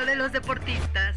diario de los deportistas.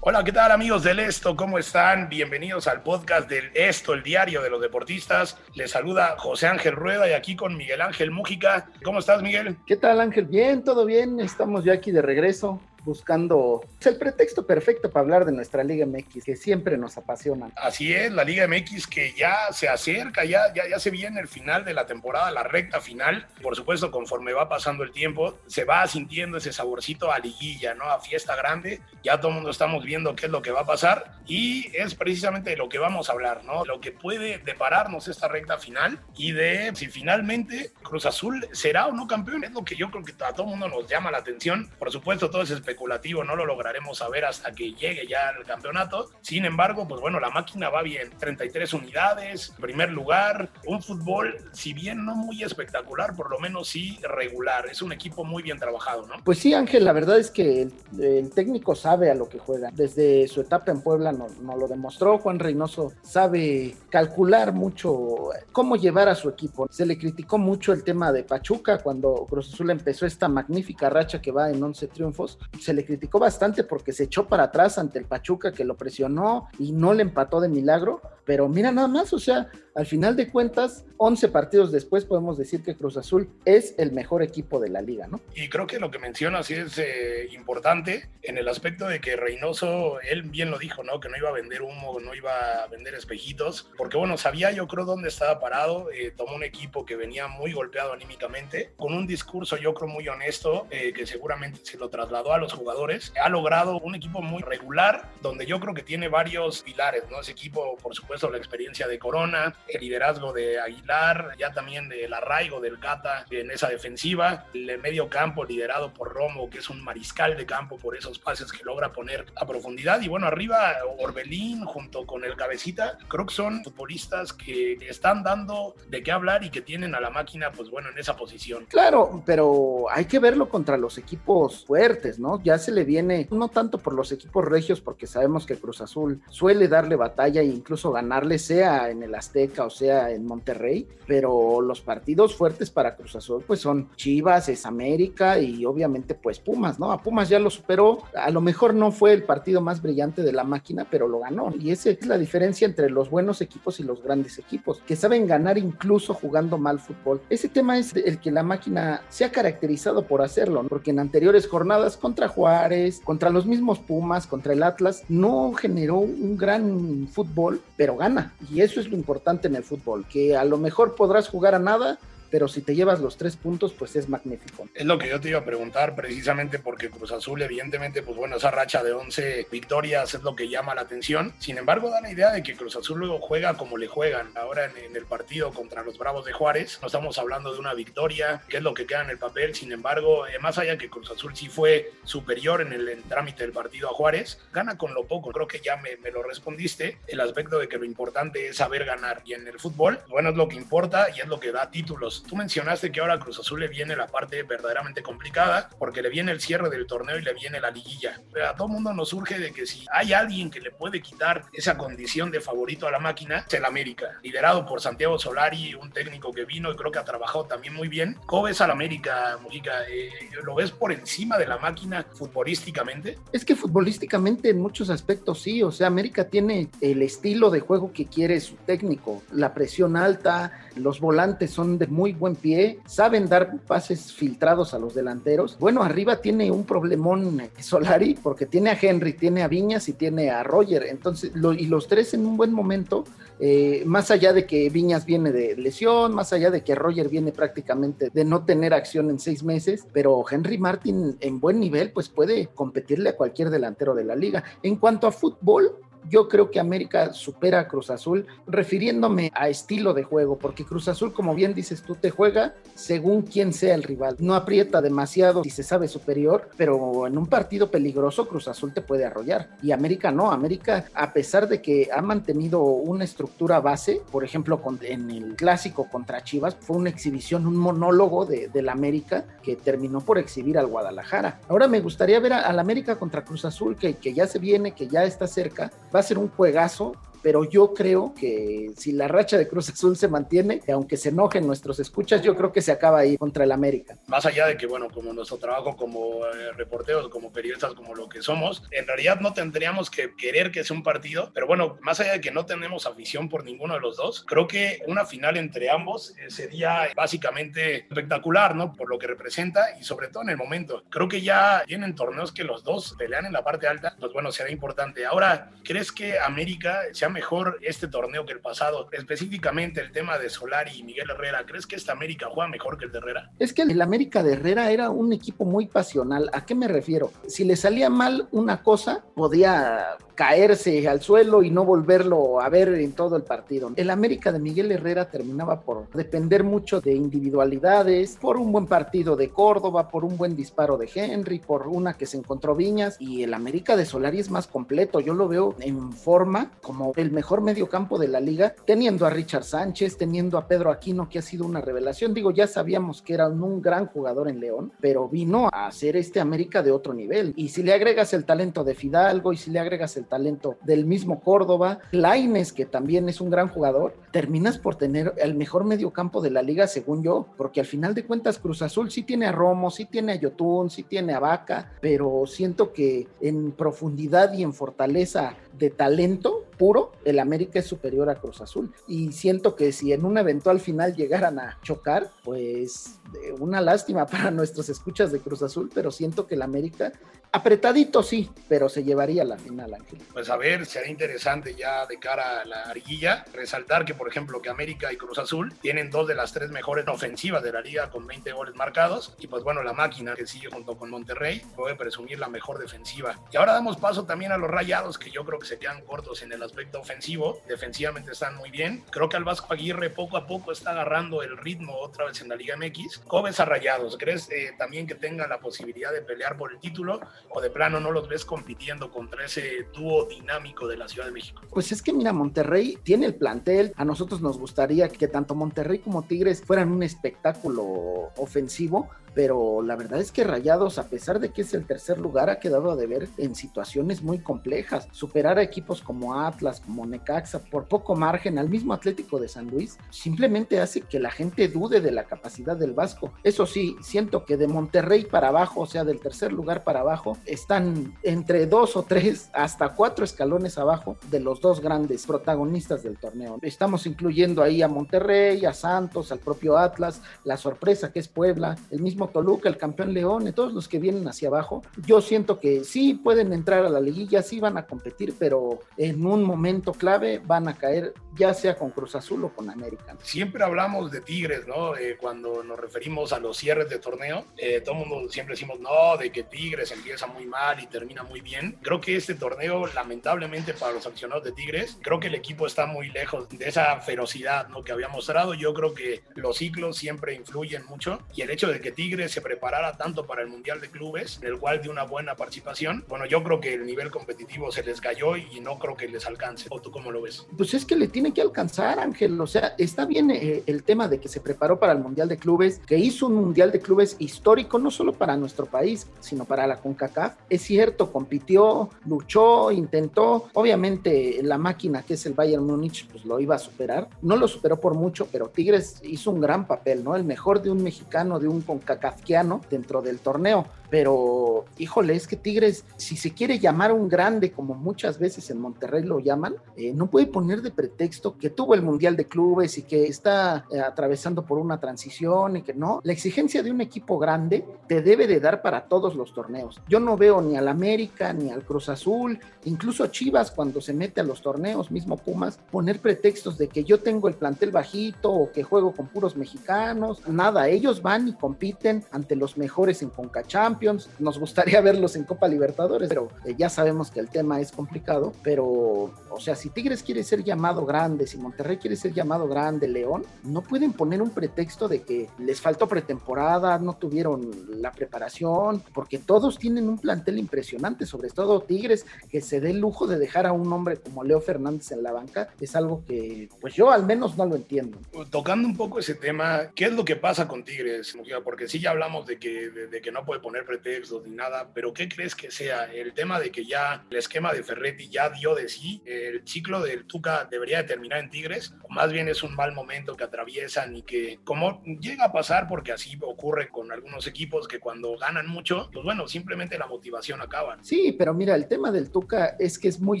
Hola, ¿qué tal amigos del Esto? ¿Cómo están? Bienvenidos al podcast del Esto, el diario de los deportistas. Les saluda José Ángel Rueda y aquí con Miguel Ángel Mújica. ¿Cómo estás, Miguel? ¿Qué tal, Ángel? Bien, todo bien. Estamos ya aquí de regreso buscando el pretexto perfecto para hablar de nuestra Liga MX, que siempre nos apasiona. Así es, la Liga MX que ya se acerca, ya, ya, ya se viene el final de la temporada, la recta final. Por supuesto, conforme va pasando el tiempo, se va sintiendo ese saborcito a liguilla, ¿no? A fiesta grande. Ya todo el mundo estamos viendo qué es lo que va a pasar y es precisamente de lo que vamos a hablar, ¿no? Lo que puede depararnos esta recta final y de si finalmente Cruz Azul será o no campeón. Es lo que yo creo que a todo el mundo nos llama la atención. Por supuesto, todo es especulativo, no lo lograremos saber hasta que llegue ya el campeonato. Sin embargo, pues bueno, la máquina va bien. 33 unidades, primer lugar, un fútbol, si bien no muy espectacular, por lo menos sí regular. Es un equipo muy bien trabajado, ¿no? Pues sí, Ángel, la verdad es que el, técnico sabe a lo que juega. Desde su etapa en Puebla nos no lo demostró. Juan Reynoso sabe calcular mucho cómo llevar a su equipo. Se le criticó mucho el tema de Pachuca cuando Cruz Azul empezó esta magnífica racha que va en 11 triunfos se le criticó bastante porque se echó para atrás ante el Pachuca que lo presionó y no le empató de milagro, pero mira nada más, o sea, al final de cuentas, 11 partidos después podemos decir que Cruz Azul es el mejor equipo de la liga, ¿no? Y creo que lo que mencionas es eh, importante en el aspecto de que Reynoso, él bien lo dijo, ¿no? Que no iba a vender humo, no iba a vender espejitos, porque bueno, sabía yo creo dónde estaba parado, eh, tomó un equipo que venía muy golpeado anímicamente, con un discurso yo creo muy honesto, eh, que seguramente se lo trasladó a los jugadores, ha logrado un equipo muy regular, donde yo creo que tiene varios pilares, ¿no? Ese equipo, por supuesto, la experiencia de Corona, el liderazgo de Aguilar, ya también del arraigo del Cata en esa defensiva, el medio campo liderado por Romo, que es un mariscal de campo por esos pases que logra poner a profundidad, y bueno, arriba Orbelín junto con el Cabecita, creo que son futbolistas que están dando de qué hablar y que tienen a la máquina, pues bueno, en esa posición. Claro, pero hay que verlo contra los equipos fuertes, ¿no? Ya se le viene, no tanto por los equipos regios, porque sabemos que Cruz Azul suele darle batalla e incluso ganarle, sea en el Azteca o sea en Monterrey, pero los partidos fuertes para Cruz Azul pues son Chivas, es América y obviamente pues Pumas, ¿no? A Pumas ya lo superó, a lo mejor no fue el partido más brillante de la máquina, pero lo ganó. Y esa es la diferencia entre los buenos equipos y los grandes equipos, que saben ganar incluso jugando mal fútbol. Ese tema es el que la máquina se ha caracterizado por hacerlo, porque en anteriores jornadas contra Juárez, contra los mismos Pumas, contra el Atlas, no generó un gran fútbol, pero gana. Y eso es lo importante en el fútbol, que a lo mejor podrás jugar a nada, pero si te llevas los tres puntos, pues es magnífico. Es lo que yo te iba a preguntar, precisamente porque Cruz Azul, evidentemente, pues bueno, esa racha de 11 victorias es lo que llama la atención. Sin embargo, da la idea de que Cruz Azul luego juega como le juegan. Ahora en, el partido contra los Bravos de Juárez, no estamos hablando de una victoria, que es lo que queda en el papel. Sin embargo, eh, más allá que Cruz Azul sí fue superior en el trámite del partido a Juárez, gana con lo poco. Creo que ya me, me lo respondiste, el aspecto de que lo importante es saber ganar. Y en el fútbol, bueno, es lo que importa y es lo que da títulos Tú mencionaste que ahora a Cruz Azul le viene la parte verdaderamente complicada porque le viene el cierre del torneo y le viene la liguilla. Pero a todo mundo nos surge de que si hay alguien que le puede quitar esa condición de favorito a la máquina, es el América, liderado por Santiago Solari, un técnico que vino y creo que ha trabajado también muy bien. ¿Cómo ves al América, Mujica? Eh, ¿Lo ves por encima de la máquina futbolísticamente? Es que futbolísticamente en muchos aspectos sí, o sea, América tiene el estilo de juego que quiere su técnico, la presión alta, los volantes son de muy buen pie, saben dar pases filtrados a los delanteros. Bueno, arriba tiene un problemón Solari porque tiene a Henry, tiene a Viñas y tiene a Roger. Entonces, y los tres en un buen momento, eh, más allá de que Viñas viene de lesión, más allá de que Roger viene prácticamente de no tener acción en seis meses, pero Henry Martin en buen nivel, pues puede competirle a cualquier delantero de la liga. En cuanto a fútbol, Yo creo que América supera a Cruz Azul, refiriéndome a estilo de juego, porque Cruz Azul, como bien dices tú, te juega según quién sea el rival. No aprieta demasiado si se sabe superior, pero en un partido peligroso Cruz Azul te puede arrollar. Y América no, América, a pesar de que ha mantenido una estructura base, por ejemplo, en el clásico contra Chivas, fue una exhibición, un monólogo de, del América que terminó por exhibir al Guadalajara. Ahora me gustaría ver al América contra Cruz Azul, que, que ya se viene, que ya está cerca. Va a ser un juegazo pero yo creo que si la racha de Cruz Azul se mantiene, aunque se enojen nuestros escuchas, yo creo que se acaba ahí contra el América. Más allá de que, bueno, como nuestro trabajo como eh, reporteros, como periodistas, como lo que somos, en realidad no tendríamos que querer que sea un partido, pero bueno, más allá de que no tenemos afición por ninguno de los dos, creo que una final entre ambos eh, sería básicamente espectacular, ¿no? Por lo que representa y sobre todo en el momento. Creo que ya tienen torneos que los dos pelean en la parte alta, pues bueno, será importante. Ahora, ¿crees que América se ha mejor este torneo que el pasado. Específicamente el tema de Solari y Miguel Herrera. ¿Crees que esta América juega mejor que el de Herrera? Es que el América de Herrera era un equipo muy pasional. ¿A qué me refiero? Si le salía mal una cosa, podía caerse al suelo y no volverlo a ver en todo el partido. El América de Miguel Herrera terminaba por depender mucho de individualidades, por un buen partido de Córdoba, por un buen disparo de Henry, por una que se encontró Viñas y el América de Solari es más completo. Yo lo veo en forma como el mejor mediocampo de la liga, teniendo a Richard Sánchez, teniendo a Pedro Aquino, que ha sido una revelación. Digo, ya sabíamos que era un gran jugador en León, pero vino a hacer este América de otro nivel. Y si le agregas el talento de Fidalgo y si le agregas el talento del mismo Córdoba, Laines, que también es un gran jugador, terminas por tener el mejor mediocampo de la liga, según yo, porque al final de cuentas Cruz Azul sí tiene a Romo, sí tiene a Yotun, sí tiene a Vaca, pero siento que en profundidad y en fortaleza de talento puro, el América es superior a Cruz Azul. Y siento que si en un eventual final llegaran a chocar, pues una lástima para nuestros escuchas de Cruz Azul, pero siento que el América, apretadito sí, pero se llevaría la final, Ángel. Pues a ver, será interesante ya de cara a la arguilla, resaltar que, por ejemplo, que América y Cruz Azul tienen dos de las tres mejores ofensivas de la liga con 20 goles marcados. Y pues bueno, la máquina que sigue junto con Monterrey puede presumir la mejor defensiva. Y ahora damos paso también a los rayados, que yo creo que se quedan cortos en el aspecto ofensivo. Defensivamente están muy bien. Creo que al Vasco Aguirre poco a poco está agarrando el ritmo otra vez en la Liga MX. ¿Cómo ves a Rayados? ¿Crees eh, también que tenga la posibilidad de pelear por el título o de plano no los ves compitiendo contra ese dúo dinámico de la Ciudad de México? Pues es que mira, Monterrey tiene el plantel. A nosotros nos gustaría que tanto Monterrey como Tigres fueran un espectáculo ofensivo pero la verdad es que Rayados, a pesar de que es el tercer lugar, ha quedado a deber en situaciones muy complejas. Superar a equipos como Atlas, como Necaxa, por poco margen, al mismo Atlético de San Luis, simplemente hace que la gente dude de la capacidad del Vasco. Eso sí, siento que de Monterrey para abajo, o sea, del tercer lugar para abajo, están entre dos o tres, hasta cuatro escalones abajo de los dos grandes protagonistas del torneo. Estamos incluyendo ahí a Monterrey, a Santos, al propio Atlas, la sorpresa que es Puebla, el mismo Toluca, el campeón León, y todos los que vienen hacia abajo, yo siento que sí pueden entrar a la liguilla, sí van a competir, pero en un momento clave van a caer, ya sea con Cruz Azul o con América. Siempre hablamos de Tigres, ¿no? Eh, cuando nos referimos a los cierres de torneo, eh, todo el mundo siempre decimos, no, de que Tigres empieza muy mal y termina muy bien. Creo que este torneo, lamentablemente para los aficionados de Tigres, creo que el equipo está muy lejos de esa ferocidad, ¿no? Que había mostrado. Yo creo que los ciclos siempre influyen mucho y el hecho de que Tigres se preparara tanto para el Mundial de Clubes, del cual de una buena participación, bueno, yo creo que el nivel competitivo se les cayó y no creo que les alcance. ¿O tú cómo lo ves? Pues es que le tiene que alcanzar, Ángel. O sea, está bien eh, el tema de que se preparó para el Mundial de Clubes, que hizo un Mundial de Clubes histórico, no solo para nuestro país, sino para la CONCACAF. Es cierto, compitió, luchó, intentó. Obviamente, la máquina que es el Bayern Múnich, pues lo iba a superar. No lo superó por mucho, pero Tigres hizo un gran papel, ¿no? El mejor de un mexicano, de un CONCACAF kafkiano dentro del torneo pero híjole, es que Tigres, si se quiere llamar un grande, como muchas veces en Monterrey lo llaman, eh, no puede poner de pretexto que tuvo el Mundial de Clubes y que está eh, atravesando por una transición y que no. La exigencia de un equipo grande te debe de dar para todos los torneos. Yo no veo ni al América, ni al Cruz Azul, incluso Chivas cuando se mete a los torneos, mismo Pumas, poner pretextos de que yo tengo el plantel bajito o que juego con puros mexicanos. Nada, ellos van y compiten ante los mejores en Concachamp Nos gustaría verlos en Copa Libertadores, pero eh, ya sabemos que el tema es complicado, pero, o sea, si Tigres quiere ser llamado grande, si Monterrey quiere ser llamado grande, León, no pueden poner un pretexto de que les faltó pretemporada, no tuvieron la preparación, porque todos tienen un plantel impresionante, sobre todo Tigres, que se dé el lujo de dejar a un hombre como Leo Fernández en la banca, es algo que, pues yo al menos no lo entiendo. Tocando un poco ese tema, ¿qué es lo que pasa con Tigres, Porque sí ya hablamos de que, de, que no puede poner pretextos ni nada, pero ¿qué crees que sea? El tema de que ya el esquema de Ferretti ya dio de sí, el ciclo del Tuca debería de terminar en Tigres, o más bien es un mal momento que atraviesan y que como llega a pasar, porque así ocurre con algunos equipos que cuando ganan mucho, pues bueno, simplemente la motivación acaba. Sí, pero mira, el tema del Tuca es que es muy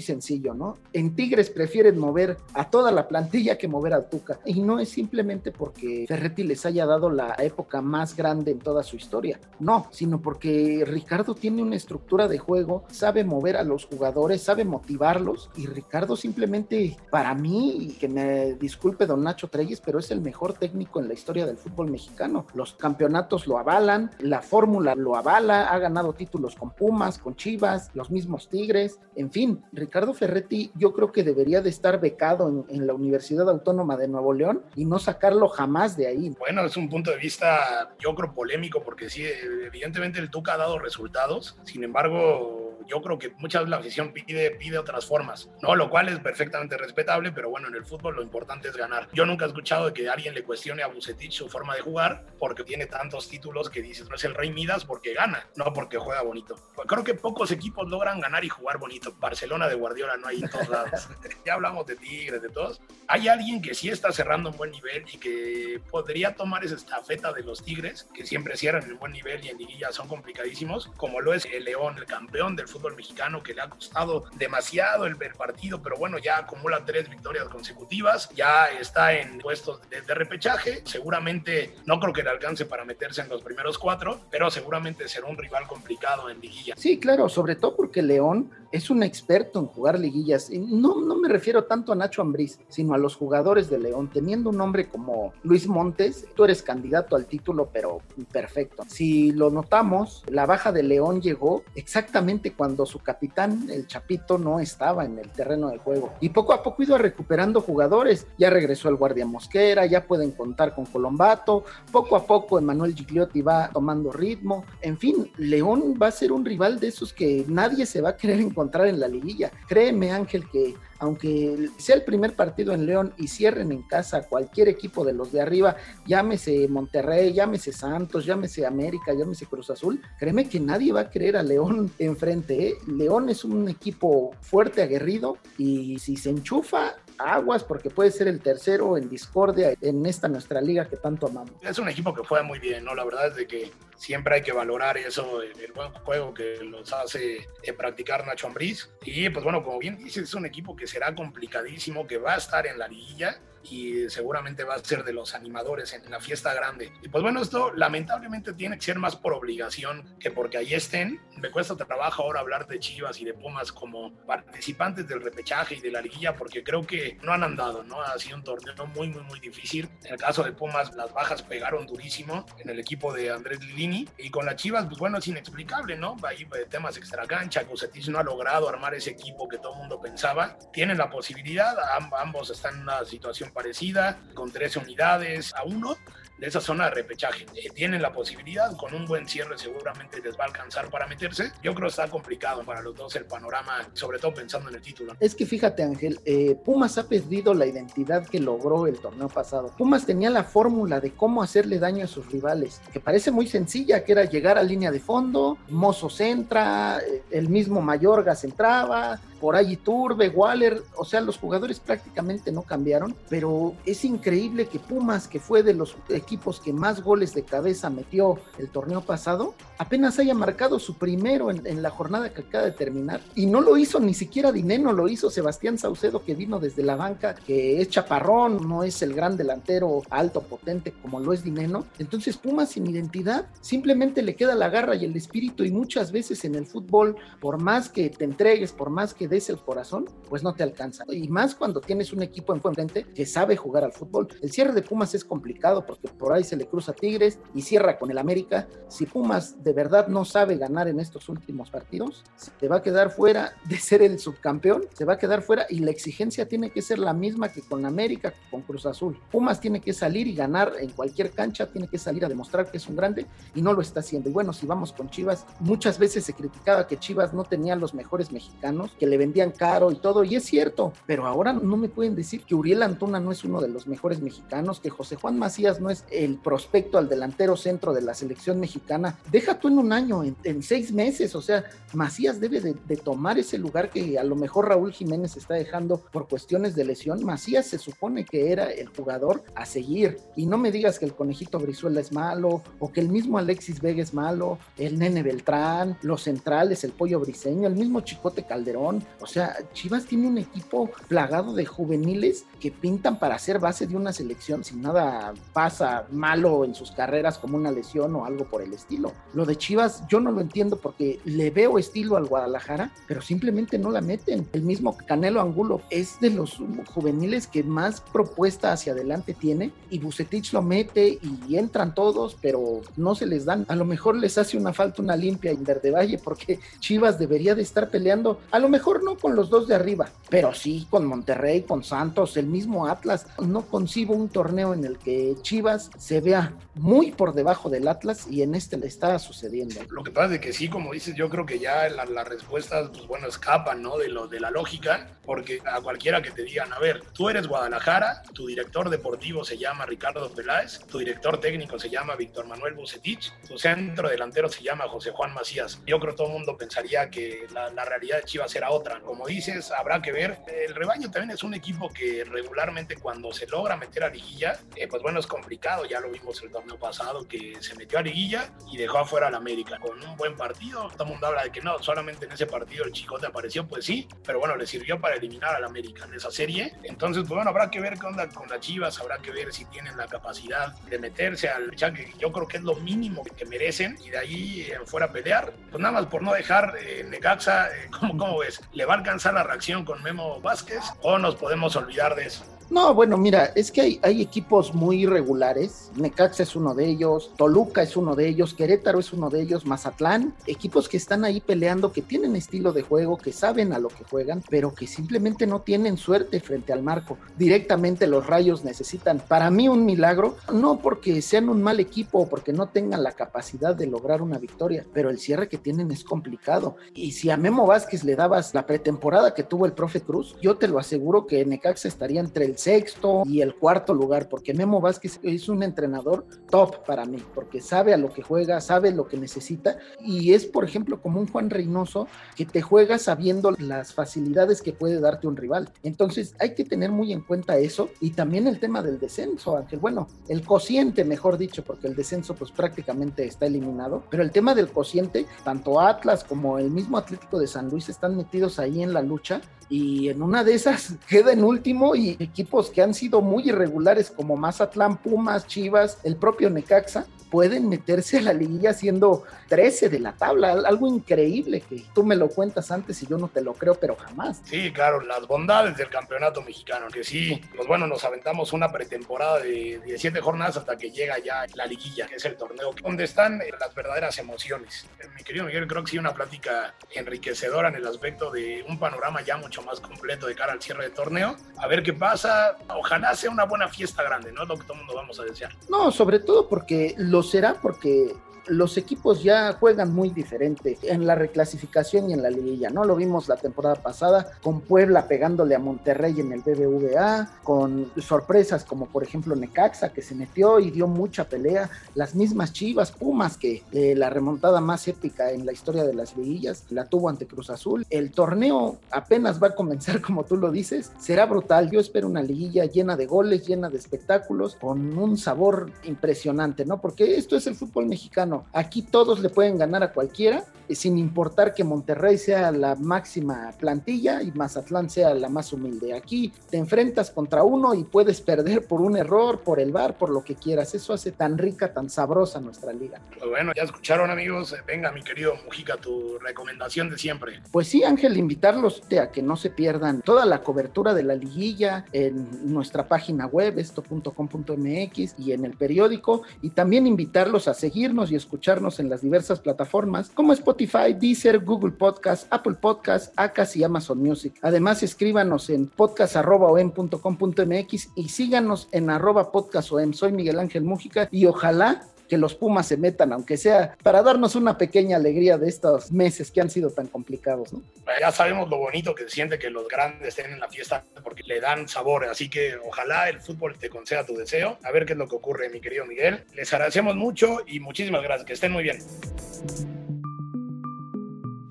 sencillo, ¿no? En Tigres prefieren mover a toda la plantilla que mover al Tuca, y no es simplemente porque Ferretti les haya dado la época más grande en toda su historia, no, sino porque Ricardo tiene una estructura de juego, sabe mover a los jugadores, sabe motivarlos, y Ricardo simplemente, para mí, que me disculpe don Nacho Treyes, pero es el mejor técnico en la historia del fútbol mexicano. Los campeonatos lo avalan, la fórmula lo avala, ha ganado títulos con Pumas, con Chivas, los mismos Tigres, en fin, Ricardo Ferretti yo creo que debería de estar becado en, en la Universidad Autónoma de Nuevo León y no sacarlo jamás de ahí. Bueno, es un punto de vista, yo creo, polémico, porque sí, evidentemente el Tuca ha dado resultados, sin embargo, yo creo que muchas veces la afición pide, pide otras formas, ¿no? Lo cual es perfectamente respetable, pero bueno, en el fútbol lo importante es ganar. Yo nunca he escuchado de que alguien le cuestione a Bucetich su forma de jugar porque tiene tantos títulos que dices, no es el Rey Midas porque gana, no porque juega bonito. Pues creo que pocos equipos logran ganar y jugar bonito. Barcelona de Guardiola no hay en todos lados. ya hablamos de Tigres, de todos. Hay alguien que sí está cerrando un buen nivel y que podría tomar esa estafeta de los Tigres, que siempre cierran en buen nivel y en liguilla son complicadísimos, como lo es el León, el campeón del fútbol mexicano que le ha costado demasiado el, ver partido, pero bueno, ya acumula tres victorias consecutivas, ya está en puestos de, de, repechaje, seguramente no creo que le alcance para meterse en los primeros cuatro, pero seguramente será un rival complicado en liguilla. Sí, claro, sobre todo porque León es un experto en jugar liguillas. No, no me refiero tanto a Nacho Ambriz, sino a los jugadores de León. Teniendo un hombre como Luis Montes, tú eres candidato al título, pero perfecto. Si lo notamos, la baja de León llegó exactamente cuando su capitán, el Chapito, no estaba en el terreno de juego. Y poco a poco ido recuperando jugadores. Ya regresó el Guardia Mosquera, ya pueden contar con Colombato. Poco a poco Emanuel Gigliotti va tomando ritmo. En fin, León va a ser un rival de esos que nadie se va a querer encontrar en la liguilla. Créeme, Ángel, que aunque sea el primer partido en León y cierren en casa cualquier equipo de los de arriba, llámese Monterrey, llámese Santos, llámese América, llámese Cruz Azul, créeme que nadie va a creer a León enfrente. ¿eh? León es un equipo fuerte, aguerrido y si se enchufa, aguas porque puede ser el tercero en discordia en esta nuestra liga que tanto amamos. Es un equipo que juega muy bien, ¿no? La verdad es de que siempre hay que valorar eso, el, buen juego que los hace eh, practicar Nacho Ambriz. Y pues bueno, como bien dices, es un equipo que será complicadísimo, que va a estar en la liguilla y seguramente va a ser de los animadores en la fiesta grande. Y pues bueno, esto lamentablemente tiene que ser más por obligación que porque ahí estén. Me cuesta trabajo ahora hablar de Chivas y de Pumas como participantes del repechaje y de la liguilla porque creo que no han andado, ¿no? Ha sido un torneo muy, muy, muy difícil. En el caso de Pumas, las bajas pegaron durísimo en el equipo de Andrés Lilini y con las Chivas, pues bueno, es inexplicable, ¿no? Hay eh, temas extra cancha, Cosetis no ha logrado armar ese equipo que todo el mundo pensaba. Tienen la posibilidad, ambos están en una situación parecida, con 13 unidades a uno de esa zona de repechaje. Eh, tienen la posibilidad, con un buen cierre seguramente les va a alcanzar para meterse. Yo creo que está complicado para los dos el panorama, sobre todo pensando en el título. Es que fíjate Ángel, eh, Pumas ha perdido la identidad que logró el torneo pasado. Pumas tenía la fórmula de cómo hacerle daño a sus rivales, que parece muy sencilla, que era llegar a línea de fondo, Mozo centra, eh, el mismo Mayorgas entraba, por ahí Turbe, Waller, o sea, los jugadores prácticamente no cambiaron, pero es increíble que Pumas, que fue de los equipos que más goles de cabeza metió el torneo pasado, apenas haya marcado su primero en, la jornada que acaba de terminar, y no lo hizo ni siquiera Dineno, lo hizo Sebastián Saucedo, que vino desde la banca, que es chaparrón, no es el gran delantero alto, potente como lo es Dineno. Entonces Pumas sin identidad, simplemente le queda la garra y el espíritu, y muchas veces en el fútbol, por más que te entregues, por más que des el corazón, pues no te alcanza. Y más cuando tienes un equipo en frente que sabe jugar al fútbol. El cierre de Pumas es complicado porque por ahí se le cruza Tigres y cierra con el América. Si Pumas de verdad no sabe ganar en estos últimos partidos, se va a quedar fuera de ser el subcampeón, se va a quedar fuera y la exigencia tiene que ser la misma que con América, con Cruz Azul. Pumas tiene que salir y ganar en cualquier cancha, tiene que salir a demostrar que es un grande y no lo está haciendo. Y bueno, si vamos con Chivas, muchas veces se criticaba que Chivas no tenía los mejores mexicanos, que le vendían caro y todo, y es cierto, pero ahora no me pueden decir que Uriel Antuna no es uno de los mejores mexicanos, que José Juan Macías no es el prospecto al delantero centro de la selección mexicana. Deja tú en un año, en, seis meses, o sea, Macías debe de, tomar ese lugar que a lo mejor Raúl Jiménez está dejando por cuestiones de lesión. Macías se supone que era el jugador a seguir, y no me digas que el conejito Brizuela es malo, o que el mismo Alexis Vega es malo, el nene Beltrán, los centrales, el pollo briseño, el mismo Chicote Calderón, o sea, Chivas tiene un equipo plagado de juveniles que pintan para ser base de una selección si nada pasa malo en sus carreras como una lesión o algo por el estilo. Lo de Chivas yo no lo entiendo porque le veo estilo al Guadalajara, pero simplemente no la meten. El mismo Canelo Angulo es de los juveniles que más propuesta hacia adelante tiene y Bucetich lo mete y entran todos, pero no se les dan. A lo mejor les hace una falta una limpia en Verde Valle porque Chivas debería de estar peleando, a lo mejor no con los dos de arriba, pero sí con Monterrey, con Santos, el mismo Atlas. No concibo un torneo en el que Chivas se vea muy por debajo del Atlas y en este le está sucediendo. Lo que pasa es que sí, como dices, yo creo que ya las respuestas, pues bueno, escapan, ¿no? De lo de la lógica, porque a cualquiera que te digan, a ver, tú eres Guadalajara, tu director deportivo se llama Ricardo Peláez, tu director técnico se llama Víctor Manuel Bucetich, tu centro delantero se llama José Juan Macías. Yo creo que todo el mundo pensaría que la, la realidad de Chivas era otra. Como dices, habrá que ver. El rebaño también es un equipo que regularmente cuando se logra meter a liguilla, eh, pues bueno, es complicado. Ya lo vimos el torneo pasado que se metió a liguilla y dejó afuera al América con un buen partido. Todo el mundo habla de que no, solamente en ese partido el Chicote apareció, pues sí, pero bueno, le sirvió para eliminar al América en esa serie. Entonces, pues bueno, habrá que ver qué onda con las Chivas, habrá que ver si tienen la capacidad de meterse al que yo creo que es lo mínimo que merecen y de ahí en fuera pelear. Pues nada más por no dejar eh, Necaxa, eh, ¿cómo, ¿cómo ves? ¿Le va a alcanzar la reacción con Memo Vázquez o nos podemos olvidar de eso? No, bueno, mira, es que hay, equipos muy irregulares. Necaxa es uno de ellos, Toluca es uno de ellos, Querétaro es uno de ellos, Mazatlán, equipos que están ahí peleando, que tienen estilo de juego, que saben a lo que juegan, pero que simplemente no tienen suerte frente al marco. Directamente los rayos necesitan, para mí, un milagro, no porque sean un mal equipo o porque no tengan la capacidad de lograr una victoria, pero el cierre que tienen es complicado. Y si a Memo Vázquez le dabas la pretemporada que tuvo el profe Cruz, yo te lo aseguro que Necaxa estaría entre el sexto y el cuarto lugar, porque Memo Vázquez es un entrenador top para mí, porque sabe a lo que juega, sabe lo que necesita y es, por ejemplo, como un Juan Reynoso que te juega sabiendo las facilidades que puede darte un rival. Entonces hay que tener muy en cuenta eso y también el tema del descenso, Ángel. Bueno, el cociente, mejor dicho, porque el descenso pues prácticamente está eliminado, pero el tema del cociente, tanto Atlas como el mismo Atlético de San Luis están metidos ahí en la lucha y en una de esas queda en último y equipos que han sido muy irregulares como Mazatlán, Pumas, Chivas, el propio Necaxa, pueden meterse a la liguilla siendo 13 de la tabla, algo increíble que tú me lo cuentas antes y yo no te lo creo, pero jamás. Sí, claro, las bondades del campeonato mexicano, que sí, pues bueno, nos aventamos una pretemporada de 17 jornadas hasta que llega ya la liguilla, que es el torneo donde están eh, las verdaderas emociones. Eh, mi querido Miguel, creo que sí, una plática enriquecedora en el aspecto de un panorama ya mucho más completo de cara al cierre de torneo. A ver qué pasa, ojalá sea una buena fiesta grande, ¿no? Es lo que todo el mundo vamos a desear. No, sobre todo porque lo será porque los equipos ya juegan muy diferente en la reclasificación y en la liguilla, ¿no? Lo vimos la temporada pasada con Puebla pegándole a Monterrey en el BBVA, con sorpresas como por ejemplo Necaxa que se metió y dio mucha pelea, las mismas Chivas, Pumas que eh, la remontada más épica en la historia de las liguillas la tuvo ante Cruz Azul. El torneo apenas va a comenzar como tú lo dices, será brutal. Yo espero una liguilla llena de goles, llena de espectáculos, con un sabor impresionante, ¿no? Porque esto es el fútbol mexicano mexicano. Aquí todos le pueden ganar a cualquiera, eh, sin importar que Monterrey sea la máxima plantilla y Mazatlán sea la más humilde. Aquí te enfrentas contra uno y puedes perder por un error, por el bar, por lo que quieras. Eso hace tan rica, tan sabrosa nuestra liga. Pues bueno, ya escucharon amigos. Venga, mi querido Mujica, tu recomendación de siempre. Pues sí, Ángel, invitarlos a que no se pierdan toda la cobertura de la liguilla en nuestra página web, esto.com.mx y en el periódico. Y también invitarlos a seguirnos y escucharnos en las diversas plataformas como Spotify, Deezer, Google Podcast, Apple Podcast, Acas y Amazon Music. Además, escríbanos en podcast.com.mx y síganos en arroba podcastom. Soy Miguel Ángel Mújica y ojalá que los Pumas se metan, aunque sea para darnos una pequeña alegría de estos meses que han sido tan complicados, ¿no? Ya sabemos lo bonito que se siente que los grandes estén en la fiesta porque le dan sabor, así que ojalá el fútbol te conceda tu deseo. A ver qué es lo que ocurre, mi querido Miguel. Les agradecemos mucho y muchísimas gracias, que estén muy bien.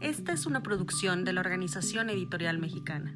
Esta es una producción de la Organización Editorial Mexicana.